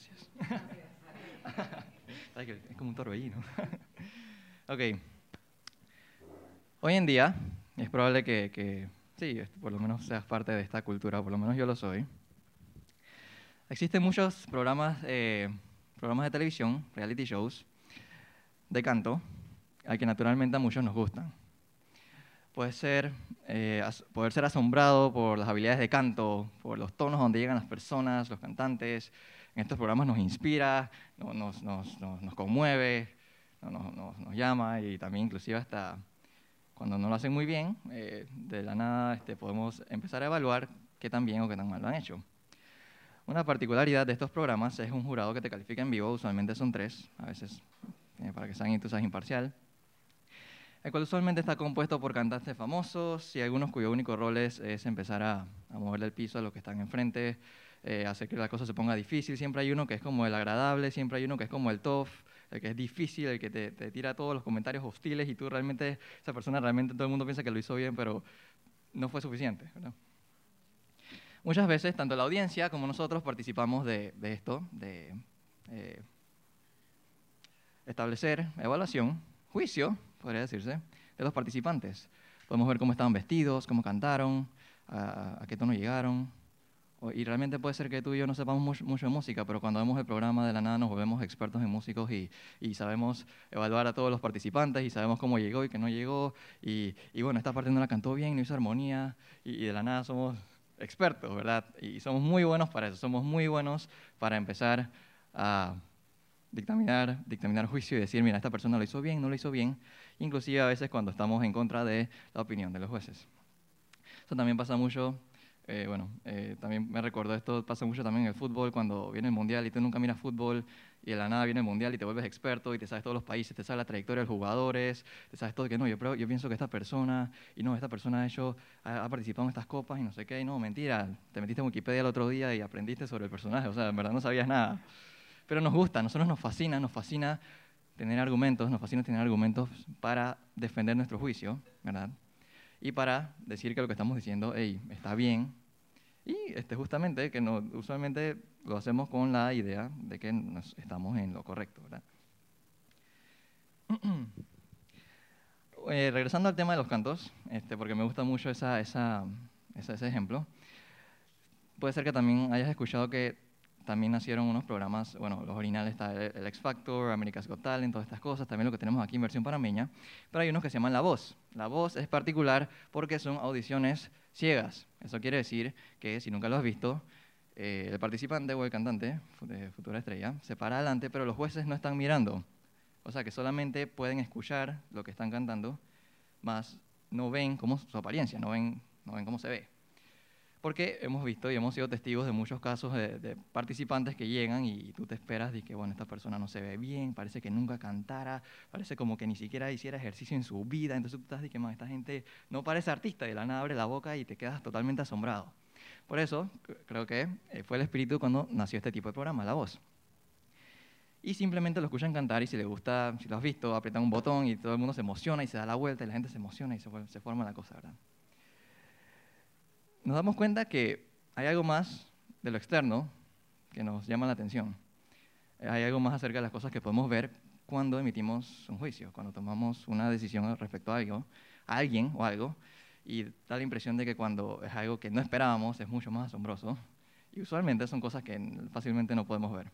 gracias. es como un torbellino. ok. Hoy en día es probable que, que sí, por lo menos seas parte de esta cultura, por lo menos yo lo soy. Existen muchos programas, eh, programas de televisión, reality shows, de canto, al que naturalmente a muchos nos gustan. Puede ser, eh, poder ser asombrado por las habilidades de canto, por los tonos donde llegan las personas, los cantantes. En estos programas nos inspira, nos, nos, nos, conmueve, nos, llama y también inclusive hasta cuando no lo hacen muy bien, eh, de la nada este, podemos empezar a evaluar qué tan bien o qué tan mal lo han hecho. Una particularidad de estos programas es un jurado que te califica en vivo, usualmente son tres, a veces eh, para que sean tú seas imparcial, el cual usualmente está compuesto por cantantes famosos y algunos cuyo único rol es, empezar a, moverle el piso a los que están enfrente, eh, hacer que la cosa se ponga difícil. Siempre hay uno que es como el agradable, siempre hay uno que es como el tough, el que es difícil, el que te, te tira todos los comentarios hostiles y tú realmente, esa persona realmente todo el mundo piensa que lo hizo bien, pero no fue suficiente. Muchas veces, tanto la audiencia como nosotros participamos de, esto, de eh, establecer evaluación, juicio, podría decirse, de los participantes. Podemos ver cómo estaban vestidos, cómo cantaron, a, qué tono llegaron. Y realmente puede ser que tú y yo no sepamos mucho, de música, pero cuando vemos el programa de la nada nos volvemos expertos en músicos y, sabemos evaluar a todos los participantes y sabemos cómo llegó y qué no llegó. Y, bueno, esta parte no la cantó bien, no hizo armonía y de la nada somos expertos, ¿verdad? Y somos muy buenos para eso, somos muy buenos para empezar a dictaminar, dictaminar juicio y decir, mira, esta persona lo hizo bien, no lo hizo bien, inclusive a veces cuando estamos en contra de la opinión de los jueces. Eso también pasa mucho eh, bueno, eh, también me recuerdo, esto pasa mucho también en el fútbol, cuando viene el Mundial y tú nunca miras fútbol y de la nada viene el Mundial y te vuelves experto y te sabes todos los países, te sabes la trayectoria de los jugadores, te sabes todo, que no, yo, yo pienso que esta persona, y no, esta persona ha, hecho, ha, participado en estas copas y no sé qué, y no, mentira, te metiste en Wikipedia el otro día y aprendiste sobre el personaje, o sea, en verdad no sabías nada. Pero nos gusta, a nosotros nos fascina, nos fascina tener argumentos, nos fascina tener argumentos para defender nuestro juicio, ¿verdad? Y para decir que lo que estamos diciendo, hey, está bien, y este, justamente que no, usualmente lo hacemos con la idea de que estamos en lo correcto. ¿verdad? Eh, regresando al tema de los cantos, este, porque me gusta mucho esa, esa, ese ejemplo, puede ser que también hayas escuchado que también nacieron unos programas, bueno, los originales está el, X Factor, America's Got Talent, todas estas cosas, también lo que tenemos aquí en versión panameña, pero hay unos que se llaman La Voz. La Voz es particular porque son audiciones ciegas. Eso quiere decir que si nunca lo has visto, eh, el participante o el cantante Futura Estrella se para adelante, pero los jueces no están mirando. O sea que solamente pueden escuchar lo que están cantando, más no ven cómo su apariencia, no ven, no ven cómo se ve. Porque hemos visto y hemos sido testigos de muchos casos de, participantes que llegan y tú te esperas de que, bueno, esta persona no se ve bien, parece que nunca cantara, parece como que ni siquiera hiciera ejercicio en su vida, entonces tú estás de que, más esta gente no parece artista, y la nada abre la boca y te quedas totalmente asombrado. Por eso, creo que eh, fue el espíritu cuando nació este tipo de programa, La Voz. Y simplemente lo escuchan cantar y si les gusta, si lo has visto, apretan un botón y todo el mundo se emociona y se da la vuelta y la gente se emociona y se forma la cosa, ¿verdad? Nos damos cuenta que hay algo más de lo externo que nos llama la atención. Hay algo más acerca de las cosas que podemos ver cuando emitimos un juicio, cuando tomamos una decisión respecto a algo, a alguien o algo, y da la impresión de que cuando es algo que no esperábamos es mucho más asombroso. Y usualmente son cosas que fácilmente no podemos ver.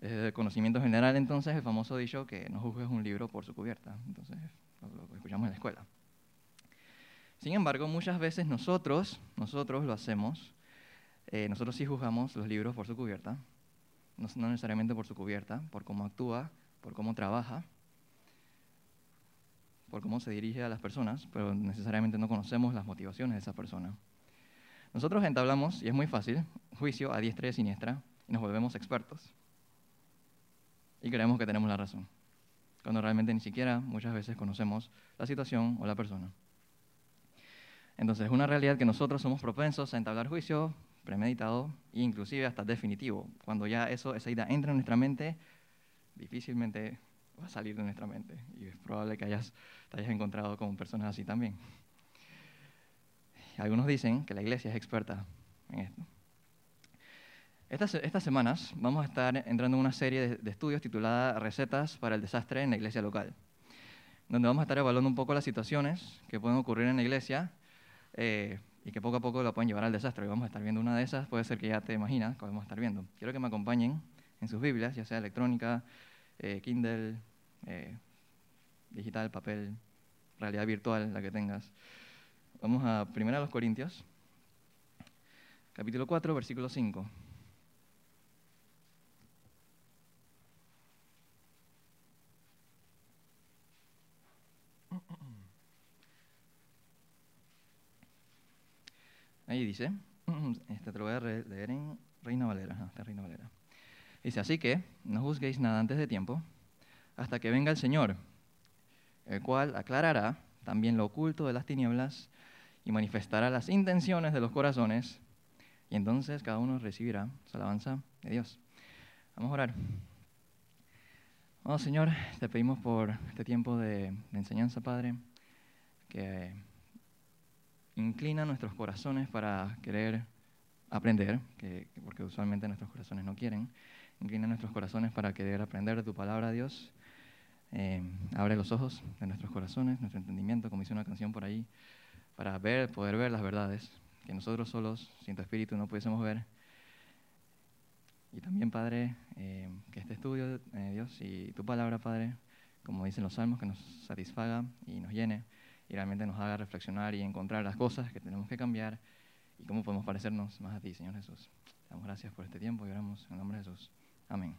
de conocimiento general, entonces, el famoso dicho que no juzgues un libro por su cubierta. Entonces, lo escuchamos en la escuela. Sin embargo, muchas veces nosotros, nosotros lo hacemos, eh, nosotros sí juzgamos los libros por su cubierta, no, necesariamente por su cubierta, por cómo actúa, por cómo trabaja, por cómo se dirige a las personas, pero necesariamente no conocemos las motivaciones de esa persona. Nosotros entablamos, y es muy fácil, juicio a diestra y a siniestra, y nos volvemos expertos. Y creemos que tenemos la razón, cuando realmente ni siquiera muchas veces conocemos la situación o la persona. Entonces es una realidad que nosotros somos propensos a entablar juicio premeditado e inclusive hasta definitivo. Cuando ya eso, esa idea entra en nuestra mente, difícilmente va a salir de nuestra mente. Y es probable que hayas, te hayas encontrado con personas así también. Algunos dicen que la iglesia es experta en esto. Estas, semanas vamos a estar entrando en una serie de, de estudios titulada Recetas para el desastre en la iglesia local, donde vamos a estar evaluando un poco las situaciones que pueden ocurrir en la iglesia eh, y que poco a poco la pueden llevar al desastre. Y vamos a estar viendo una de esas, puede ser que ya te imaginas que vamos a estar viendo. Quiero que me acompañen en sus Biblias, ya sea electrónica, eh, Kindle, eh, digital, papel, realidad virtual, la que tengas. Vamos a 1 los Corintios, capítulo 4, versículo 5. Ahí dice, este te lo voy a leer en Reina Valera, esta Reina Valera. Dice, así que no juzguéis nada antes de tiempo, hasta que venga el Señor, el cual aclarará también lo oculto de las tinieblas y manifestará las intenciones de los corazones, y entonces cada uno recibirá su alabanza de Dios. Vamos a orar. Oh Señor, te pedimos por este tiempo de, de enseñanza, Padre, que inclina nuestros corazones para querer aprender, que, porque usualmente nuestros corazones no quieren. Inclina nuestros corazones para querer aprender de tu palabra, Dios. Eh, abre los ojos de nuestros corazones, nuestro entendimiento, como dice una canción por ahí, para ver, poder ver las verdades que nosotros solos, sin tu espíritu, no pudiésemos ver. Y también, Padre, eh, que este estudio, eh, Dios, y tu palabra, Padre, como dicen los salmos, que nos satisfaga y nos llene y realmente nos haga reflexionar y encontrar las cosas que tenemos que cambiar y cómo podemos parecernos más a ti, Señor Jesús. Te damos gracias por este tiempo y oramos en el nombre de Jesús. Amén.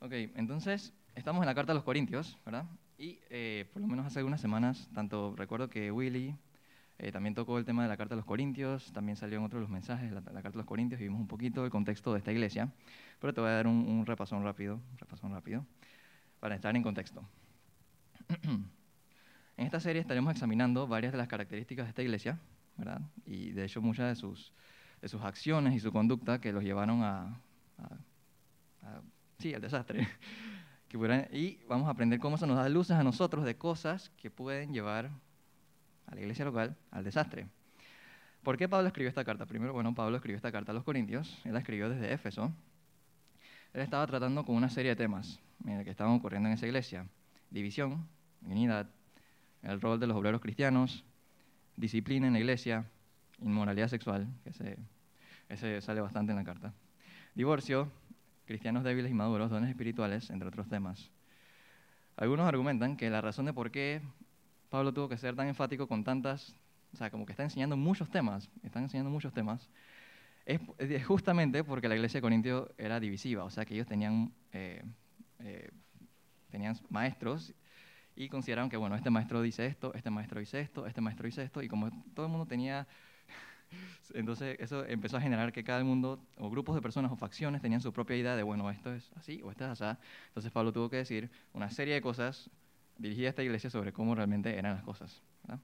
Ok, entonces estamos en la carta a los Corintios, ¿verdad? Y eh, por lo menos hace algunas semanas, tanto recuerdo que Willy eh, también tocó el tema de la carta a los Corintios, también salió en otros de los mensajes, la, la carta a los Corintios, y vimos un poquito el contexto de esta iglesia, pero te voy a dar un, un repasón rápido, repasón rápido, para estar en contexto. En esta serie estaremos examinando varias de las características de esta iglesia, ¿verdad? Y de hecho muchas de sus, de sus acciones y su conducta que los llevaron a, a, a sí, al desastre. Y vamos a aprender cómo se nos da luces a nosotros de cosas que pueden llevar a la iglesia local al desastre. ¿Por qué Pablo escribió esta carta? Primero, bueno, Pablo escribió esta carta a los Corintios, él la escribió desde Éfeso. Él estaba tratando con una serie de temas mira, que estaban ocurriendo en esa iglesia. División, unidad, el rol de los obreros cristianos, disciplina en la iglesia, inmoralidad sexual, que ese sale bastante en la carta, divorcio, cristianos débiles y maduros, dones espirituales, entre otros temas. Algunos argumentan que la razón de por qué Pablo tuvo que ser tan enfático con tantas, o sea, como que está enseñando muchos temas, están enseñando muchos temas, es, es justamente porque la iglesia de Corintio era divisiva, o sea, que ellos tenían, eh, eh, tenían maestros y consideraron que, bueno, este maestro dice esto, este maestro dice esto, este maestro dice esto, y como todo el mundo tenía, entonces eso empezó a generar que cada mundo, o grupos de personas o facciones, tenían su propia idea de, bueno, esto es así o esto es así. Entonces Pablo tuvo que decir una serie de cosas dirigidas a esta iglesia sobre cómo realmente eran las cosas. ¿verdad?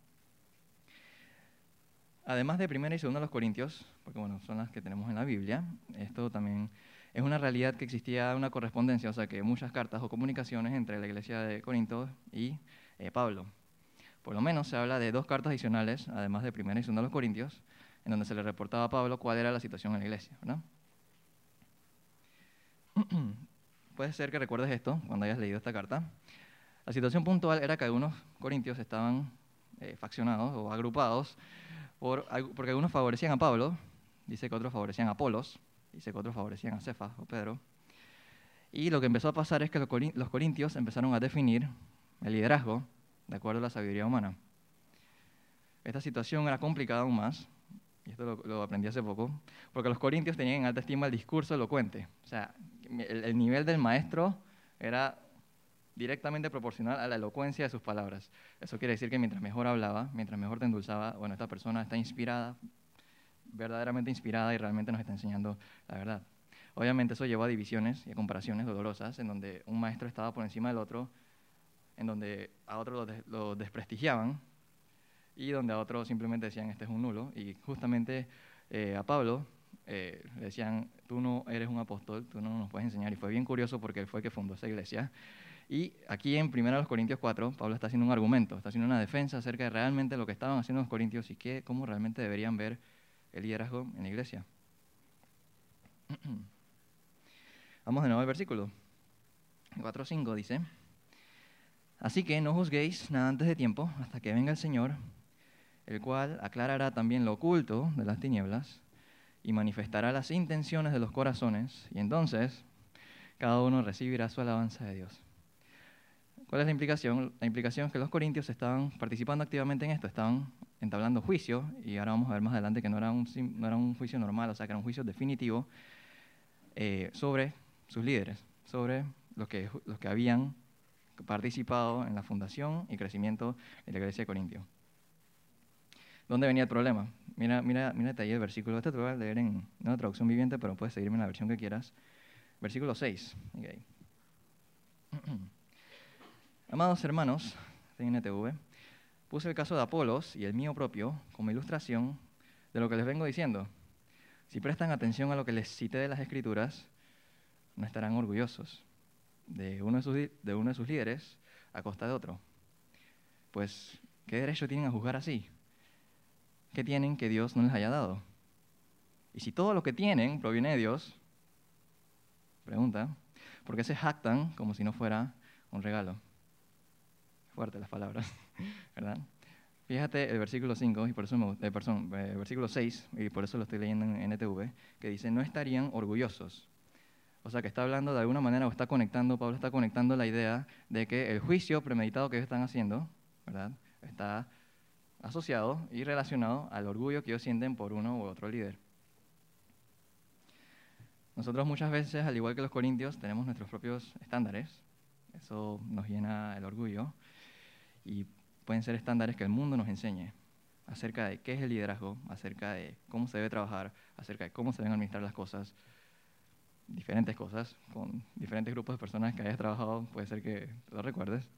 Además de primera y segunda los Corintios, porque bueno, son las que tenemos en la Biblia, esto también es una realidad que existía una correspondencia, o sea que muchas cartas o comunicaciones entre la iglesia de Corinto y eh, Pablo. Por lo menos se habla de dos cartas adicionales, además de primera y segunda a los Corintios, en donde se le reportaba a Pablo cuál era la situación en la iglesia. ¿verdad? Puede ser que recuerdes esto cuando hayas leído esta carta. La situación puntual era que algunos corintios estaban eh, faccionados o agrupados por, porque algunos favorecían a Pablo, dice que otros favorecían a Apolos, dice que otros favorecían a Cefas o Pedro. Y lo que empezó a pasar es que los corintios empezaron a definir el liderazgo de acuerdo a la sabiduría humana. Esta situación era complicada aún más, y esto lo, aprendí hace poco, porque los corintios tenían en alta estima el discurso elocuente. O sea, el, el nivel del maestro era directamente proporcional a la elocuencia de sus palabras. Eso quiere decir que mientras mejor hablaba, mientras mejor te endulzaba, bueno, esta persona está inspirada, verdaderamente inspirada y realmente nos está enseñando la verdad. Obviamente eso llevó a divisiones y a comparaciones dolorosas, en donde un maestro estaba por encima del otro, en donde a otro lo, de, lo desprestigiaban y donde a otro simplemente decían, este es un nulo. Y justamente eh, a Pablo eh, le decían, tú no eres un apóstol, tú no nos puedes enseñar. Y fue bien curioso porque él fue el que fundó esa iglesia. Y aquí en 1 Corintios 4, Pablo está haciendo un argumento, está haciendo una defensa acerca de realmente lo que estaban haciendo los corintios y qué, cómo realmente deberían ver el liderazgo en la iglesia. Vamos de nuevo al versículo. 4.5 dice, Así que no juzguéis nada antes de tiempo, hasta que venga el Señor, el cual aclarará también lo oculto de las tinieblas y manifestará las intenciones de los corazones, y entonces cada uno recibirá su alabanza de Dios. ¿Cuál es la implicación? La implicación es que los corintios estaban participando activamente en esto, estaban entablando juicio, y ahora vamos a ver más adelante que no era un, no era un juicio normal, o sea, que era un juicio definitivo eh, sobre sus líderes, sobre los que, los que habían participado en la fundación y crecimiento de la iglesia de Corintio. ¿Dónde venía el problema? Mira, mira, mírate ahí el versículo. Este te voy a leer en una traducción viviente, pero puedes seguirme en la versión que quieras. Versículo 6. Amados hermanos de NTV, puse el caso de Apolos y el mío propio como ilustración de lo que les vengo diciendo. Si prestan atención a lo que les cité de las Escrituras, no estarán orgullosos de uno de sus, de uno de sus líderes a costa de otro. Pues, ¿qué derecho tienen a juzgar así? ¿Qué tienen que Dios no les haya dado? Y si todo lo que tienen proviene de Dios, pregunta, ¿por qué se jactan como si no fuera un regalo? Fuerte las palabras, ¿verdad? Fíjate el versículo 5, y por eso me, eh, perdón, eh, versículo 6, y por eso lo estoy leyendo en NTV, que dice, no estarían orgullosos. O sea, que está hablando de alguna manera, o está conectando, Pablo está conectando la idea de que el juicio premeditado que ellos están haciendo, ¿verdad? Está asociado y relacionado al orgullo que ellos sienten por uno u otro líder. Nosotros muchas veces, al igual que los corintios, tenemos nuestros propios estándares. Eso nos llena el orgullo. Y pueden ser estándares que el mundo nos enseñe acerca de qué es el liderazgo, acerca de cómo se debe trabajar, acerca de cómo se deben administrar las cosas, diferentes cosas, con diferentes grupos de personas que hayas trabajado, puede ser que lo recuerdes.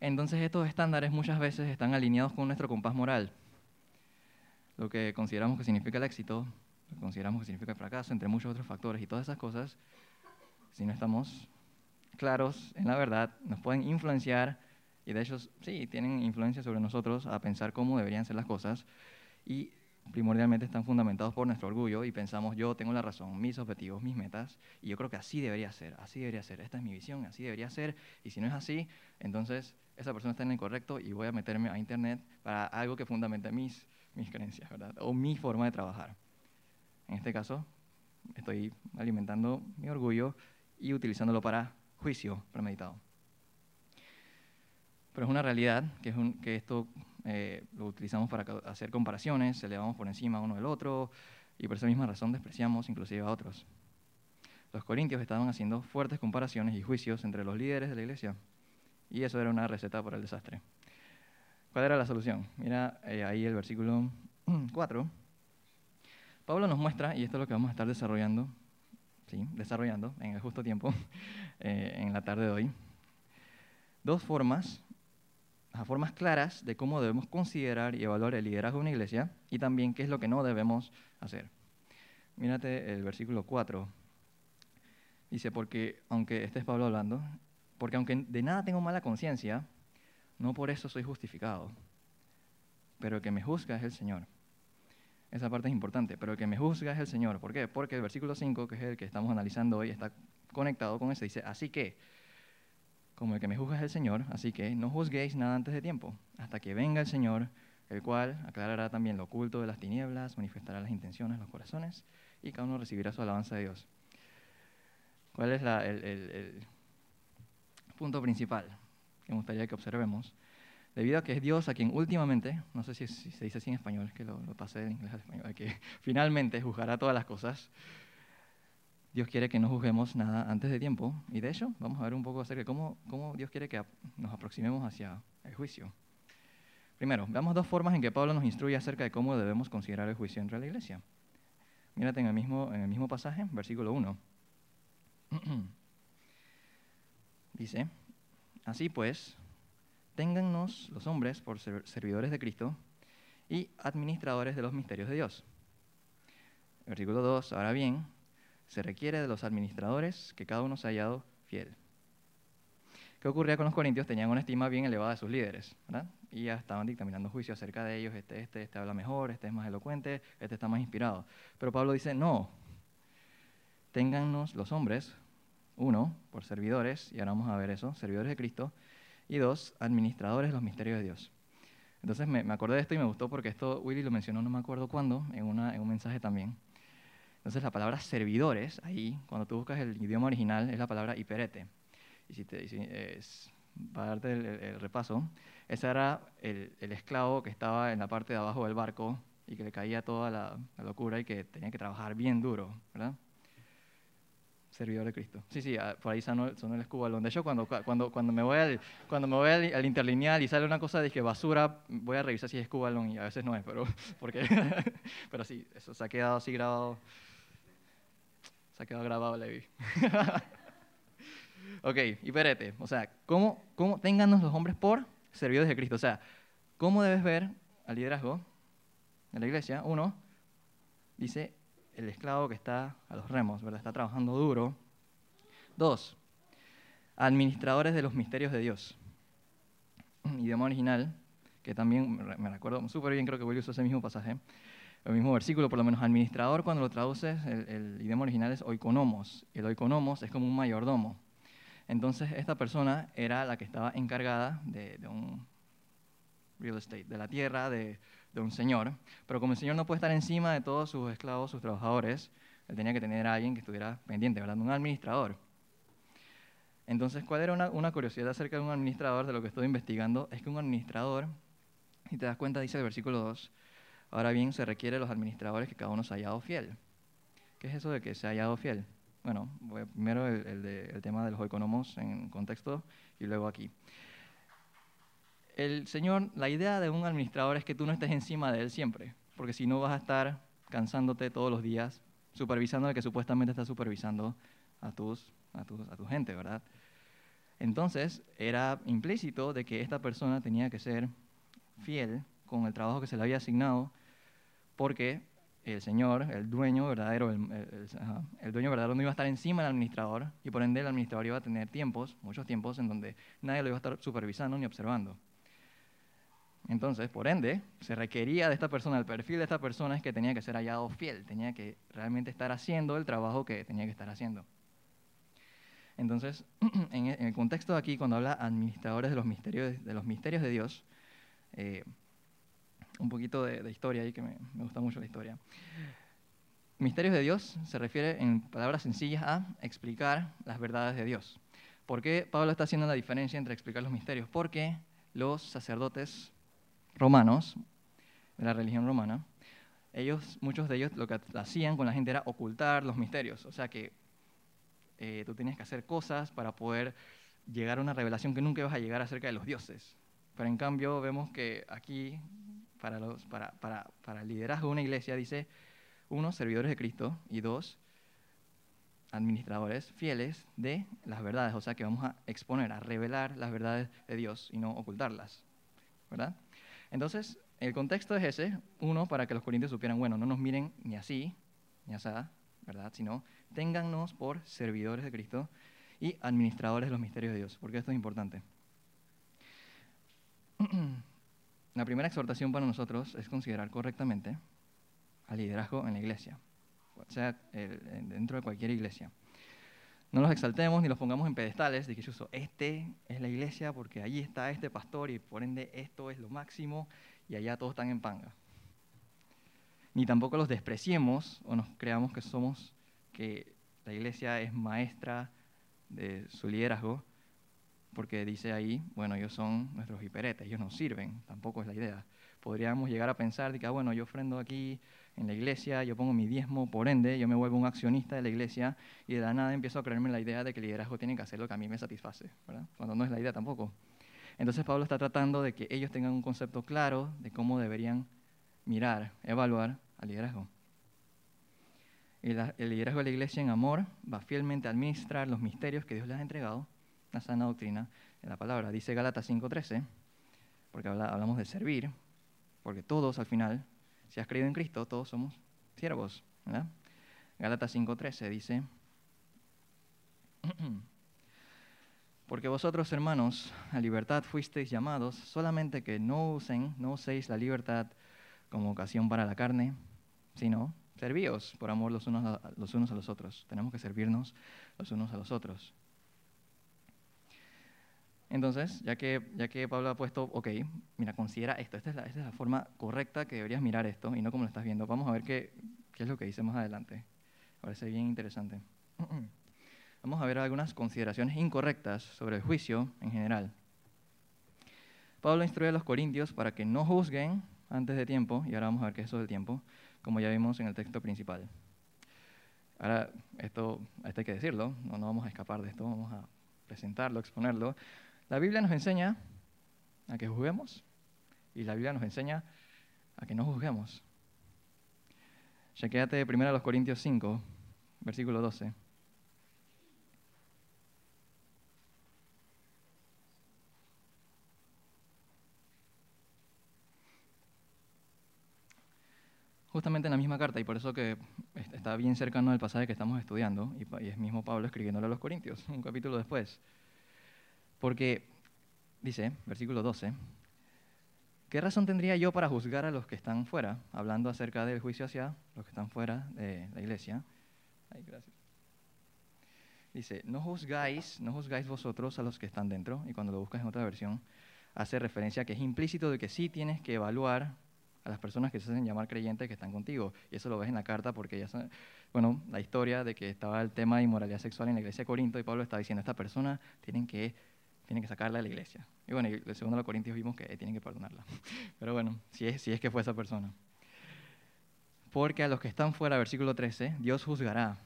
Entonces estos estándares muchas veces están alineados con nuestro compás moral, lo que consideramos que significa el éxito, lo que consideramos que significa el fracaso, entre muchos otros factores y todas esas cosas, si no estamos claros en la verdad, nos pueden influenciar y de hecho sí, tienen influencia sobre nosotros a pensar cómo deberían ser las cosas y primordialmente están fundamentados por nuestro orgullo y pensamos yo tengo la razón, mis objetivos, mis metas y yo creo que así debería ser, así debería ser, esta es mi visión, así debería ser y si no es así, entonces esa persona está en el correcto y voy a meterme a internet para algo que fundamente mis, mis creencias, ¿verdad? O mi forma de trabajar. En este caso, estoy alimentando mi orgullo y utilizándolo para juicio premeditado. Pero es una realidad que, es que esto eh, lo utilizamos para hacer comparaciones, se elevamos por encima uno del otro y por esa misma razón despreciamos inclusive a otros. Los corintios estaban haciendo fuertes comparaciones y juicios entre los líderes de la iglesia y eso era una receta para el desastre. ¿Cuál era la solución? Mira eh, ahí el versículo 4. Pablo nos muestra, y esto es lo que vamos a estar desarrollando, ¿sí? desarrollando en el justo tiempo, eh, en la tarde de hoy, dos formas, las formas claras de cómo debemos considerar y evaluar el liderazgo de una iglesia y también qué es lo que no debemos hacer. Mírate el versículo 4. Dice, porque, aunque este es Pablo hablando, porque aunque de nada tengo mala conciencia, no por eso soy justificado. Pero el que me juzga es el Señor. Esa parte es importante, pero el que me juzga es el Señor. ¿Por qué? Porque el versículo 5, que es el que estamos analizando hoy, está conectado con ese. Dice, así que, como el que me juzga es el Señor, así que no juzguéis nada antes de tiempo, hasta que venga el Señor, el cual aclarará también lo oculto de las tinieblas, manifestará las intenciones, los corazones, y cada uno recibirá su alabanza de Dios. ¿Cuál es el punto principal que me gustaría que observemos, debido a que es Dios a quien últimamente, no sé si, se dice así en español, que lo, pasé de inglés al español, que finalmente juzgará todas las cosas, Dios quiere que no juzguemos nada antes de tiempo, y de hecho vamos a ver un poco acerca de cómo, cómo Dios quiere que nos aproximemos hacia el juicio. Primero, veamos dos formas en que Pablo nos instruye acerca de cómo debemos considerar el juicio entre la iglesia. Mírate en el mismo, en el mismo pasaje, versículo 1. Dice, así pues, téngannos los hombres por servidores de Cristo y administradores de los misterios de Dios. Versículo 2, ahora bien, se requiere de los administradores que cada uno se haya hallado fiel. ¿Qué ocurría con los corintios? Tenían una estima bien elevada de sus líderes, ¿verdad? Y ya estaban dictaminando juicio acerca de ellos, este, este, este habla mejor, este es más elocuente, este está más inspirado. Pero Pablo dice, no, téngannos los hombres, uno, por servidores, y ahora vamos a ver eso, servidores de Cristo, y dos, administradores de los misterios de Dios. Entonces me, acordé de esto y me gustó porque esto Willy lo mencionó no me acuerdo cuándo, en, una, en un mensaje también. Entonces la palabra servidores, ahí, cuando tú buscas el idioma original, es la palabra hiperete. Y si te, es, para darte el, repaso, ese era el, esclavo que estaba en la parte de abajo del barco y que le caía toda la, locura y que tenía que trabajar bien duro, ¿verdad? Servidor de Cristo. Sí, sí, ah, por ahí sonó, el escubalón. De hecho, cuando, cuando, cuando me voy, al, cuando me voy al, interlineal y sale una cosa de que basura, voy a revisar si es escubalón y a veces no es, pero, porque, pero sí, eso se ha quedado así grabado. Se ha quedado grabado, Levi. ok, y perete. O sea, ¿cómo, cómo téngannos los hombres por servidores de Cristo? O sea, ¿cómo debes ver al liderazgo de la iglesia? Uno, dice el esclavo que está a los remos, ¿verdad? Está trabajando duro. Dos, administradores de los misterios de Dios. Idioma original, que también me recuerdo súper bien, creo que a usar ese mismo pasaje, el mismo versículo, por lo menos administrador, cuando lo traduces, el, idioma original es oikonomos. El oikonomos es como un mayordomo. Entonces, esta persona era la que estaba encargada de, de un real estate, de la tierra, de, de un señor, pero como el señor no puede estar encima de todos sus esclavos, sus trabajadores, él tenía que tener a alguien que estuviera pendiente, ¿verdad? Un administrador. Entonces, ¿cuál era una, curiosidad acerca de un administrador? De lo que estoy investigando, es que un administrador, si te das cuenta, dice el versículo 2, ahora bien, se requiere de los administradores que cada uno se haya hallado fiel. ¿Qué es eso de que se haya hallado fiel? Bueno, primero el, el tema de los economos en contexto y luego aquí el Señor, la idea de un administrador es que tú no estés encima de él siempre, porque si no vas a estar cansándote todos los días, supervisando al que supuestamente está supervisando a, tus, a, tus, a tu gente, ¿verdad? Entonces, era implícito de que esta persona tenía que ser fiel con el trabajo que se le había asignado, porque el Señor, el dueño verdadero, el, dueño verdadero no iba a estar encima del administrador, y por ende el administrador iba a tener tiempos, muchos tiempos, en donde nadie lo iba a estar supervisando ni observando. Entonces, por ende, se requería de esta persona, el perfil de esta persona es que tenía que ser hallado fiel, tenía que realmente estar haciendo el trabajo que tenía que estar haciendo. Entonces, en el contexto de aquí, cuando habla administradores de los misterios de, los misterios de Dios, eh, un poquito de, historia ahí que me, gusta mucho la historia. Misterios de Dios se refiere en palabras sencillas a explicar las verdades de Dios. ¿Por qué Pablo está haciendo la diferencia entre explicar los misterios? Porque los sacerdotes romanos, de la religión romana, ellos, muchos de ellos lo que hacían con la gente era ocultar los misterios. O sea que eh, tú tenías que hacer cosas para poder llegar a una revelación que nunca ibas a llegar acerca de los dioses. Pero en cambio vemos que aquí, para, los, para, para, para el liderazgo de una iglesia, dice, uno, servidores de Cristo, y dos, administradores fieles de las verdades. O sea que vamos a exponer, a revelar las verdades de Dios y no ocultarlas. ¿Verdad? Entonces, el contexto es ese, uno, para que los corintios supieran, bueno, no nos miren ni así, ni así, ¿verdad? Sino, téngannos por servidores de Cristo y administradores de los misterios de Dios, porque esto es importante. La primera exhortación para nosotros es considerar correctamente al liderazgo en la iglesia, sea, dentro de cualquier iglesia. No los exaltemos ni los pongamos en pedestales de que yo soy, este es la iglesia porque allí está este pastor y por ende esto es lo máximo y allá todos están en panga. Ni tampoco los despreciemos o nos creamos que somos, que la iglesia es maestra de su liderazgo, porque dice ahí, bueno, ellos son nuestros hiperetes, ellos nos sirven, tampoco es la idea. Podríamos llegar a pensar de que, ah, bueno, yo ofrendo aquí en la iglesia, yo pongo mi diezmo, por ende, yo me vuelvo un accionista de la iglesia y de la nada empiezo a creerme la idea de que el liderazgo tiene que hacer lo que a mí me satisface, ¿verdad? Cuando no es la idea tampoco. Entonces Pablo está tratando de que ellos tengan un concepto claro de cómo deberían mirar, evaluar al liderazgo. El, el liderazgo de la iglesia en amor va fielmente a administrar los misterios que Dios les ha entregado, la sana doctrina, en la palabra. Dice Gálatas 5.13, porque hablamos de servir, porque todos al final si has creído en Cristo, todos somos siervos. ¿verdad? Gálatas 5.13 dice, porque vosotros, hermanos, a libertad fuisteis llamados, solamente que no usen, no uséis la libertad como ocasión para la carne, sino servíos por amor los unos, los unos a los otros. Tenemos que servirnos los unos a los otros. Entonces, ya que, ya que Pablo ha puesto, ok, mira, considera esto, esta es, la, esta es la forma correcta que deberías mirar esto y no como lo estás viendo. Vamos a ver qué, qué es lo que dice más adelante. Parece bien interesante. Vamos a ver algunas consideraciones incorrectas sobre el juicio en general. Pablo instruye a los corintios para que no juzguen antes de tiempo, y ahora vamos a ver qué es eso del tiempo, como ya vimos en el texto principal. Ahora, esto, esto hay que decirlo, no, no vamos a escapar de esto, vamos a presentarlo, exponerlo. La Biblia nos enseña a que juzguemos y la Biblia nos enseña a que no juzguemos. Chequéate primero a los Corintios 5, versículo 12. Justamente en la misma carta, y por eso que está bien cercano al pasaje que estamos estudiando, y es mismo Pablo escribiéndole a los Corintios, un capítulo después. Porque dice, versículo 12, ¿qué razón tendría yo para juzgar a los que están fuera? Hablando acerca del juicio hacia los que están fuera de la iglesia. Ay, gracias. Dice, no juzgáis, no juzgáis vosotros a los que están dentro, y cuando lo buscas en otra versión, hace referencia a que es implícito de que sí tienes que evaluar a las personas que se hacen llamar creyentes que están contigo. Y eso lo ves en la carta porque ya bueno, la historia de que estaba el tema de inmoralidad sexual en la iglesia de Corinto y Pablo está diciendo, esta persona tienen que tienen que sacarla de la iglesia. Y bueno, y el segundo de los Corintios vimos que tienen que perdonarla. Pero bueno, si es, que fue esa persona. Porque a los que están fuera, versículo 13, Dios juzgará.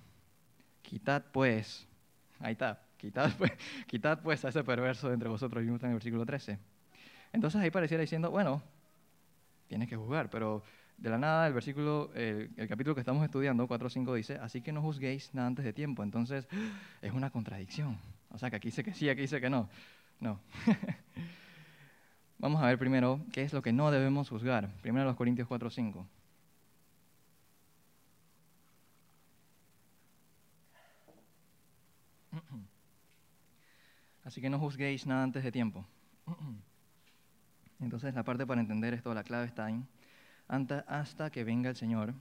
Quitad pues, ahí está, quitad pues, quitad pues a ese perverso de entre vosotros, vimos en el versículo 13. Entonces ahí pareciera diciendo, bueno, tienes que juzgar, pero de la nada el versículo, el, el capítulo que estamos estudiando, 4.5 dice, así que no juzguéis nada antes de tiempo. Entonces es una contradicción. O sea, que aquí dice que sí, aquí dice que no. No. Vamos a ver primero qué es lo que no debemos juzgar. Primero los Corintios 4, 5. Así que no juzguéis nada antes de tiempo. Entonces la parte para entender esto, la clave está en hasta que venga el Señor.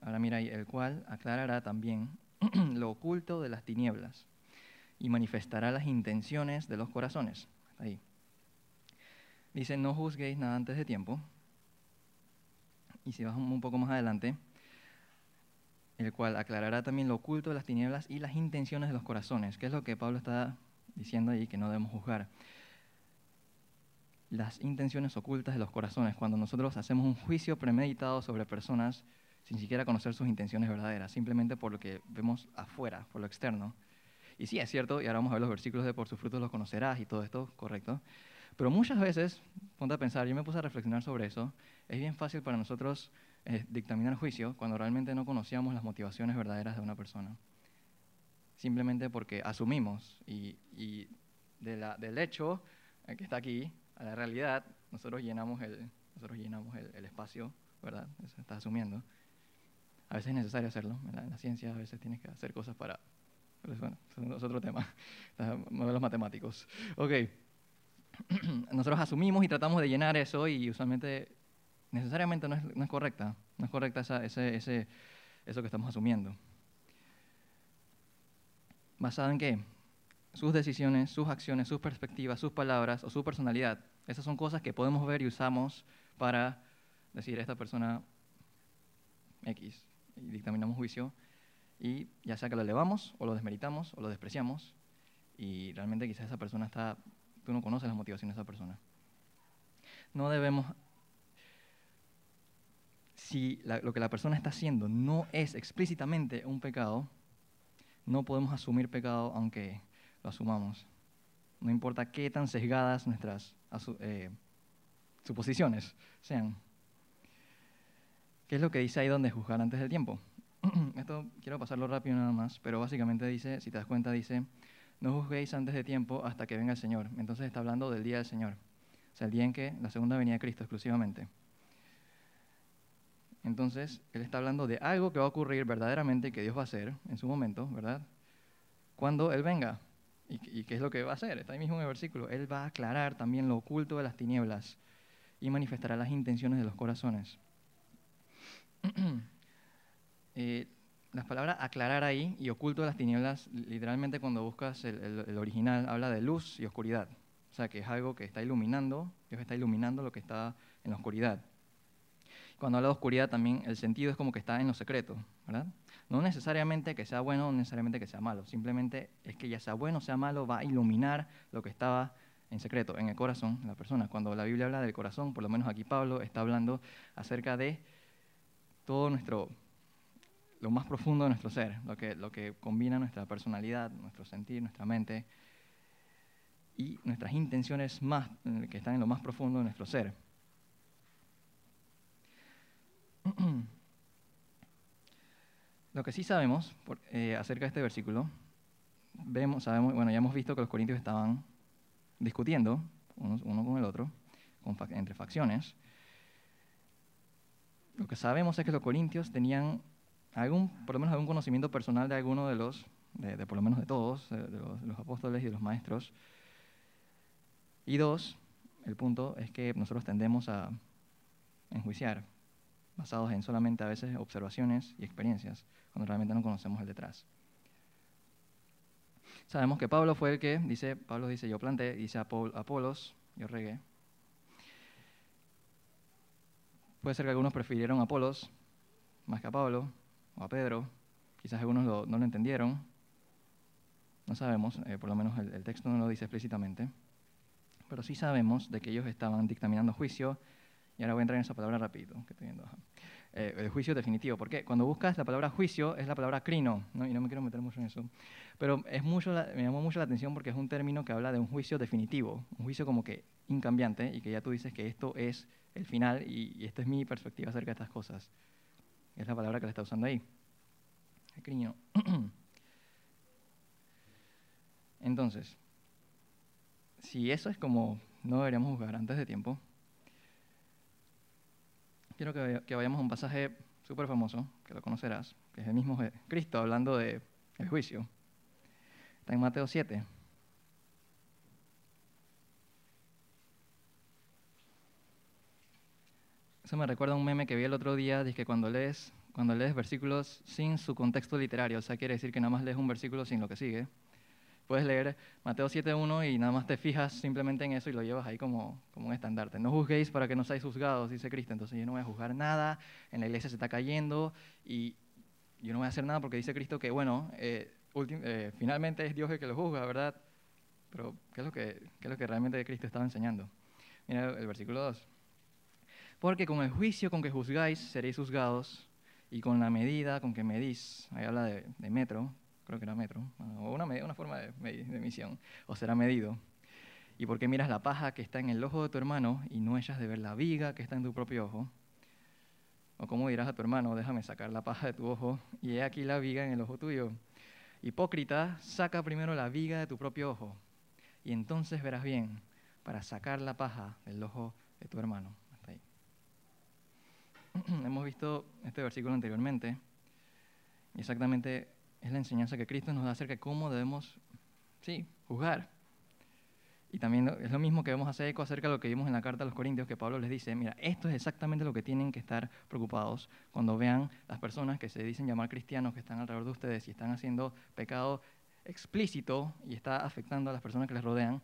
Ahora mira ahí, el cual aclarará también lo oculto de las tinieblas y manifestará las intenciones de los corazones. Ahí. Dice, no juzguéis nada antes de tiempo. Y si vas un poco más adelante, el cual aclarará también lo oculto de las tinieblas y las intenciones de los corazones, que es lo que Pablo está diciendo ahí, que no debemos juzgar. Las intenciones ocultas de los corazones, cuando nosotros hacemos un juicio premeditado sobre personas sin siquiera conocer sus intenciones verdaderas, simplemente por lo que vemos afuera, por lo externo. Y sí, es cierto, y ahora vamos a ver los versículos de por sus frutos los conocerás y todo esto, correcto. Pero muchas veces, ponte a pensar, yo me puse a reflexionar sobre eso, es bien fácil para nosotros eh, dictaminar juicio cuando realmente no conocíamos las motivaciones verdaderas de una persona. Simplemente porque asumimos y, y de la, del hecho eh, que está aquí a la realidad, nosotros llenamos el, nosotros llenamos el, el espacio, ¿verdad? Eso está asumiendo. A veces es necesario hacerlo, en la, en la ciencia a veces tienes que hacer cosas para pero bueno, es otro tema, modelos matemáticos. Ok, nosotros asumimos y tratamos de llenar eso y usualmente necesariamente no es, no es correcta, no es correcta esa, ese, ese, eso que estamos asumiendo. ¿Basado en qué? Sus decisiones, sus acciones, sus perspectivas, sus palabras o su personalidad. Esas son cosas que podemos ver y usamos para decir esta persona X y dictaminamos juicio y ya sea que lo elevamos o lo desmeritamos o lo despreciamos y realmente quizás esa persona está, tú no conoces las motivaciones de esa persona. No debemos, si lo que la persona está haciendo no es explícitamente un pecado, no podemos asumir pecado aunque lo asumamos. No importa qué tan sesgadas nuestras eh, suposiciones sean. ¿Qué es lo que dice ahí donde juzgar antes del tiempo? esto quiero pasarlo rápido nada más, pero básicamente dice, si te das cuenta, dice, no juzguéis antes de tiempo hasta que venga el Señor. Entonces está hablando del día del Señor, o sea, el día en que la segunda venida de Cristo exclusivamente. Entonces, Él está hablando de algo que va a ocurrir verdaderamente que Dios va a hacer en su momento, ¿verdad? Cuando Él venga. ¿Y, ¿Y, qué es lo que va a hacer? Está ahí mismo en el versículo. Él va a aclarar también lo oculto de las tinieblas y manifestará las intenciones de los corazones. eh, la palabra aclarar ahí y oculto de las tinieblas, literalmente cuando buscas el, original, habla de luz y oscuridad. O sea, que es algo que está iluminando, Dios está iluminando lo que está en la oscuridad. Cuando habla de oscuridad también el sentido es como que está en lo secreto. No necesariamente que sea bueno, no necesariamente que sea malo, simplemente es que ya sea bueno o sea malo, va a iluminar lo que estaba en secreto, en el corazón de la persona. Cuando la Biblia habla del corazón, por lo menos aquí Pablo está hablando acerca de todo nuestro lo más profundo de nuestro ser, lo que, lo que combina nuestra personalidad, nuestro sentir, nuestra mente y nuestras intenciones más, que están en lo más profundo de nuestro ser. Lo que sí sabemos eh, acerca de este versículo, vemos, sabemos, bueno, ya hemos visto que los corintios estaban discutiendo uno, con el otro, entre facciones. Lo que sabemos es que los corintios tenían algún, por lo menos algún conocimiento personal de alguno de los, de, por lo menos de todos, de, los, apóstoles y de los maestros. Y dos, el punto es que nosotros tendemos a enjuiciar, basados en solamente a veces observaciones y experiencias, cuando realmente no conocemos el detrás. Sabemos que Pablo fue el que, dice, Pablo dice, yo planté, dice Apolos, yo regué. Puede ser que algunos prefirieron Apolos más que a Pablo, o a Pedro. Quizás algunos no lo entendieron. No sabemos, eh, por lo menos el, texto no lo dice explícitamente. Pero sí sabemos de que ellos estaban dictaminando juicio. Y ahora voy a entrar en esa palabra rápido, que. Eh, el juicio definitivo. Porque cuando buscas la palabra juicio es la palabra crino, ¿no? y no me quiero meter mucho en eso. Pero es mucho me llamó mucho la atención porque es un término que habla de un juicio definitivo, un juicio como que incambiante y que ya tú dices que esto es el final y, y esta es mi perspectiva acerca de estas cosas. Es la palabra que le está usando ahí. El Entonces, si eso es como no deberíamos juzgar antes de tiempo, quiero que, vayamos a un pasaje súper famoso, que lo conocerás, que es el mismo Cristo hablando del el juicio. Está en Mateo 7. Eso me recuerda a un meme que vi el otro día, dice que cuando lees, cuando lees versículos sin su contexto literario, o sea, quiere decir que nada más lees un versículo sin lo que sigue. Puedes leer Mateo 7.1 y nada más te fijas simplemente en eso y lo llevas ahí como, como un estandarte. No juzguéis para que no seáis juzgados, dice Cristo. Entonces yo no voy a juzgar nada, en la iglesia se está cayendo y yo no voy a hacer nada porque dice Cristo que, bueno, eh, eh, finalmente es Dios el que lo juzga, ¿verdad? Pero ¿qué es lo que, qué es lo que realmente Cristo estaba enseñando? Mira el versículo 2. Porque con el juicio con que juzgáis seréis juzgados, y con la medida con que medís, ahí habla de, metro, creo que era metro, o una, una forma de, de medición, o será medido. Y porque miras la paja que está en el ojo de tu hermano y no echas de ver la viga que está en tu propio ojo. O como dirás a tu hermano, déjame sacar la paja de tu ojo y he aquí la viga en el ojo tuyo. Hipócrita, saca primero la viga de tu propio ojo y entonces verás bien para sacar la paja del ojo de tu hermano. hemos visto este versículo anteriormente, y exactamente es la enseñanza que Cristo nos da acerca de cómo debemos, sí, juzgar. Y también es lo mismo que vemos hacer eco acerca de lo que vimos en la carta a los Corintios, que Pablo les dice, mira, esto es exactamente lo que tienen que estar preocupados cuando vean las personas que se dicen llamar cristianos, que están alrededor de ustedes y están haciendo pecado explícito y está afectando a las personas que les rodean,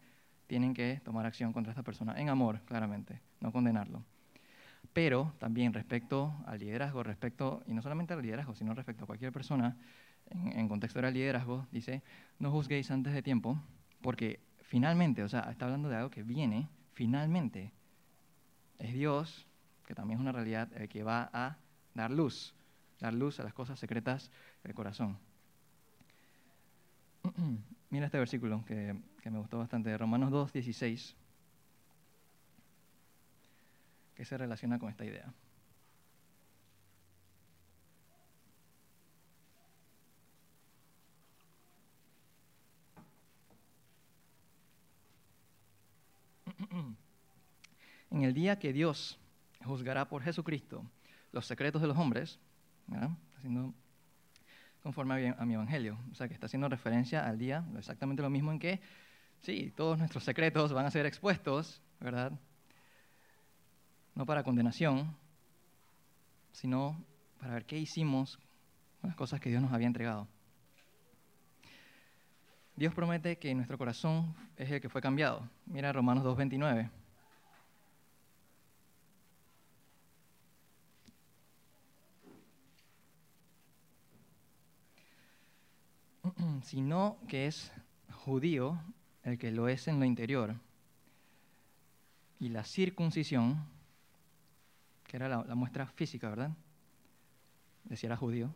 tienen que tomar acción contra esta persona en amor, claramente, no condenarlo pero también respecto al liderazgo, respecto, y no solamente al liderazgo, sino respecto a cualquier persona, en, contexto del liderazgo, dice, no juzguéis antes de tiempo, porque finalmente, o sea, está hablando de algo que viene, finalmente, es Dios, que también es una realidad, el que va a dar luz, dar luz a las cosas secretas del corazón. Mira este versículo que, que me gustó bastante, de Romanos 2, 16. Que se relaciona con esta idea. En el día que Dios juzgará por Jesucristo los secretos de los hombres, haciendo conforme a mi evangelio, o sea que está haciendo referencia al día, exactamente lo mismo en que, sí, todos nuestros secretos van a ser expuestos, ¿verdad? No para condenación, sino para ver qué hicimos las cosas que Dios nos había entregado. Dios promete que nuestro corazón es el que fue cambiado. Mira Romanos 2.29. Sino que es judío el que lo es en lo interior. Y la circuncisión, que era la, la muestra física, ¿verdad? Decía era judío.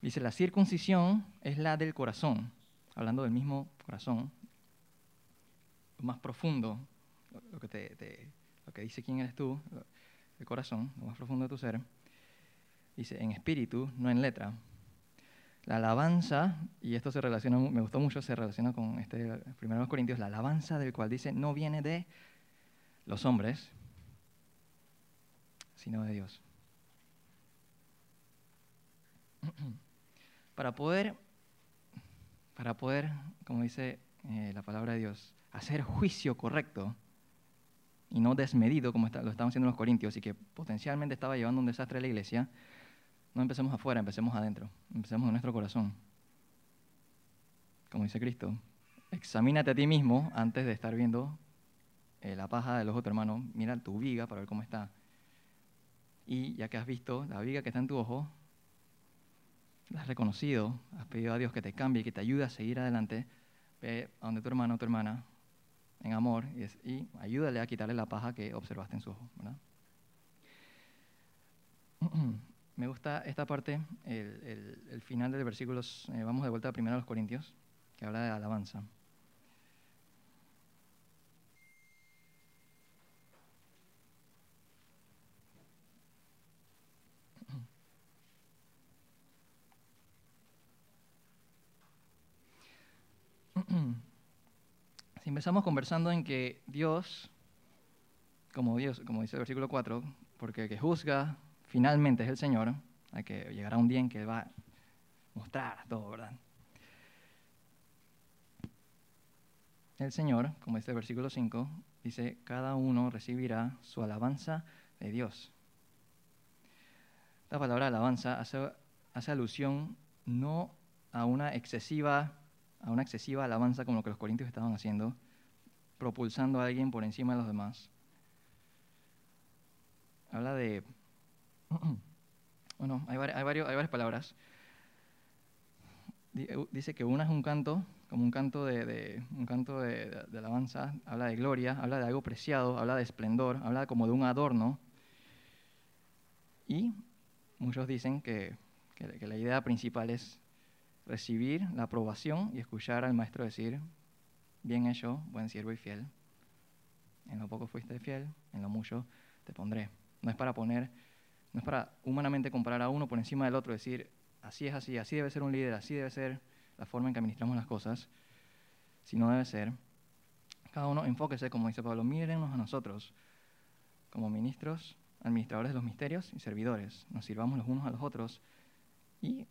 Dice, la circuncisión es la del corazón, hablando del mismo corazón, lo más profundo, lo que, te, lo que dice quién eres tú, el corazón, lo más profundo de tu ser. Dice, en espíritu, no en letra. La alabanza, y esto se relaciona, me gustó mucho, se relaciona con este primero Corintios, la alabanza del cual dice, no viene de los hombres, sino de Dios. Para poder, para poder, como dice eh, la palabra de Dios, hacer juicio correcto y no desmedido, como lo estaban haciendo los corintios, y que potencialmente estaba llevando un desastre a la iglesia, no empecemos afuera, empecemos adentro, empecemos en nuestro corazón. Como dice Cristo, examínate a ti mismo antes de estar viendo eh, la paja del ojo de tu hermano, mira tu viga para ver cómo está. Y ya que has visto la viga que está en tu ojo, la has reconocido, has pedido a Dios que te cambie, que te ayude a seguir adelante, ve a donde tu hermano o tu hermana, en amor, y, ayúdale a quitarle la paja que observaste en su ojo. Me gusta esta parte, el, final del versículo, eh, vamos de vuelta a los Corintios, que habla de alabanza. Si empezamos conversando en que Dios, como dice el versículo 4, porque el que juzga finalmente es el Señor, hay que llegará un día en que Él va a mostrar todo, ¿verdad? El Señor, como dice el versículo 5, dice, cada uno recibirá su alabanza de Dios. La palabra alabanza hace, hace alusión no a una excesiva a una excesiva alabanza como lo que los corintios estaban haciendo, propulsando a alguien por encima de los demás. Habla de... Bueno, hay, hay, varios, hay varias palabras. Uh, dice que una es un canto, como un canto de, un canto de, alabanza, habla de gloria, habla de algo preciado, habla de esplendor, habla como de un adorno. Y muchos dicen que, que la idea principal es recibir la aprobación y escuchar al maestro decir, bien hecho, buen siervo y fiel. En lo poco fuiste fiel, en lo mucho te pondré. No es para poner, no es para humanamente comparar a uno por encima del otro, decir, así es así, así debe ser un líder, así debe ser la forma en que administramos las cosas, sino debe ser, cada uno enfóquese, como dice Pablo, mírenos a nosotros como ministros, administradores de los misterios y servidores. Nos sirvamos los unos a los otros y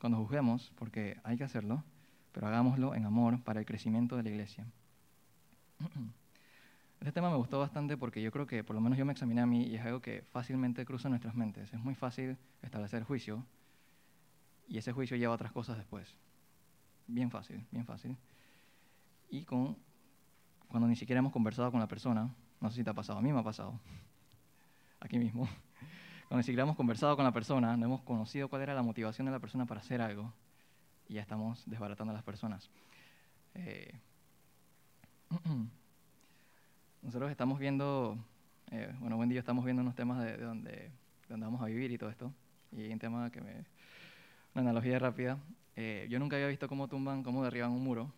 cuando juzguemos, porque hay que hacerlo, pero hagámoslo en amor para el crecimiento de la iglesia. Este tema me gustó bastante porque yo creo que por lo menos yo me examiné a mí y es algo que fácilmente cruza nuestras mentes. Es muy fácil establecer juicio y ese juicio lleva a otras cosas después. Bien fácil, bien fácil. Y con, cuando ni siquiera hemos conversado con la persona, no sé si te ha pasado, a mí me ha pasado, aquí mismo, cuando ni siquiera hemos conversado con la persona, no hemos conocido cuál era la motivación de la persona para hacer algo, y ya estamos desbaratando a las personas. Eh, nosotros estamos viendo, eh, bueno, buen día, estamos viendo unos temas de, donde, donde vamos a vivir y todo esto, y hay un tema que me... Una analogía rápida. Eh, yo nunca había visto cómo tumban, cómo derriban un muro,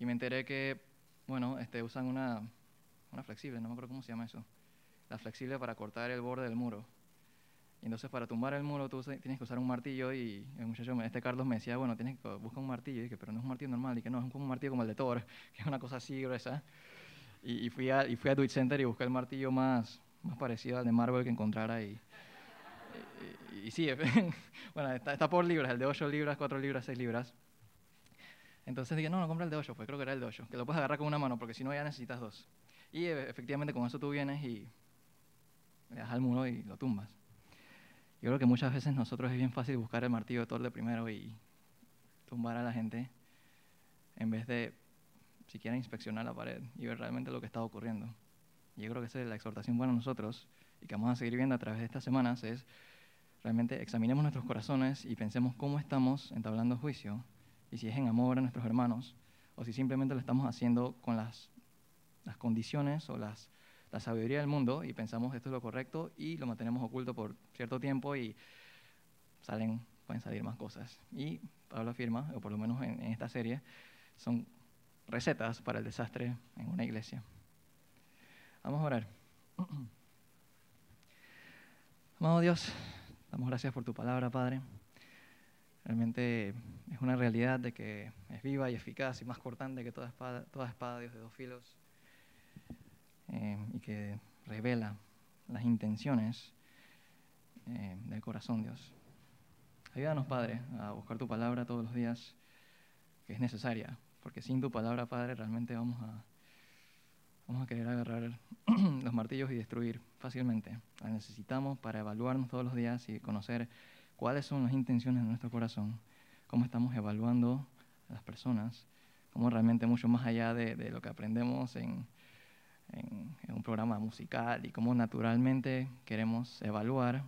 y me enteré que, bueno, este, usan una, una flexible, no me acuerdo cómo se llama eso la flexible para cortar el borde del muro. Y entonces para tumbar el muro tú tienes que usar un martillo y el muchacho, este Carlos me decía, bueno, tienes que buscar un martillo. Y dije, pero no es un martillo normal, y que no, es un martillo como el de Thor, que es una cosa así gruesa. Y, fui a, y fui a Twitch Center y busqué el martillo más, más parecido al de Marvel que encontrara y, y, sí, bueno, está, está, por libras, el de 8 libras, 4 libras, 6 libras. Entonces dije, no, no compra el de 8, pues creo que era el de 8, que lo puedes agarrar con una mano porque si no ya necesitas dos. Y e, efectivamente con eso tú vienes y le das al muro y lo tumbas. Yo creo que muchas veces nosotros es bien fácil buscar el martillo de Thor de primero y tumbar a la gente en vez de siquiera inspeccionar la pared y ver realmente lo que está ocurriendo. Y yo creo que esa es la exhortación para nosotros y que vamos a seguir viendo a través de estas semanas es realmente examinemos nuestros corazones y pensemos cómo estamos entablando juicio y si es en amor a nuestros hermanos o si simplemente lo estamos haciendo con las, las condiciones o las la sabiduría del mundo y pensamos esto es lo correcto y lo mantenemos oculto por cierto tiempo y salen, pueden salir más cosas. Y Pablo afirma, o por lo menos en, esta serie, son recetas para el desastre en una iglesia. Vamos a orar. Amado Dios, damos gracias por tu palabra, Padre. Realmente es una realidad de que es viva y eficaz y más cortante que toda espada, toda espada Dios de dos filos eh, y que revela las intenciones eh, del corazón, Dios. Ayúdanos, Padre, a buscar tu palabra todos los días, que es necesaria, porque sin tu palabra, Padre, realmente vamos a, vamos a querer agarrar los martillos y destruir fácilmente. La necesitamos para evaluarnos todos los días y conocer cuáles son las intenciones de nuestro corazón, cómo estamos evaluando a las personas, cómo realmente mucho más allá de lo que aprendemos en en, un programa musical y cómo naturalmente queremos evaluar.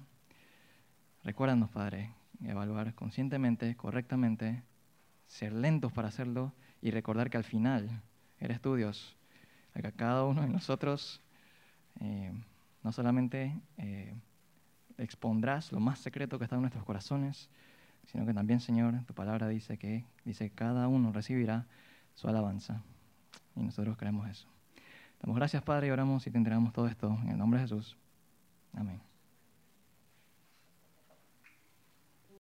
Recuérdanos, Padre, evaluar conscientemente, correctamente, ser lentos para hacerlo y recordar que al final eres tú, Dios, que cada uno de nosotros eh, no solamente eh, expondrás lo más secreto que está en nuestros corazones, sino que también, Señor, tu palabra dice que dice cada uno recibirá su alabanza. Y nosotros creemos eso. Damos gracias, Padre, y oramos y te entregamos todo esto en el nombre de Jesús. Amén.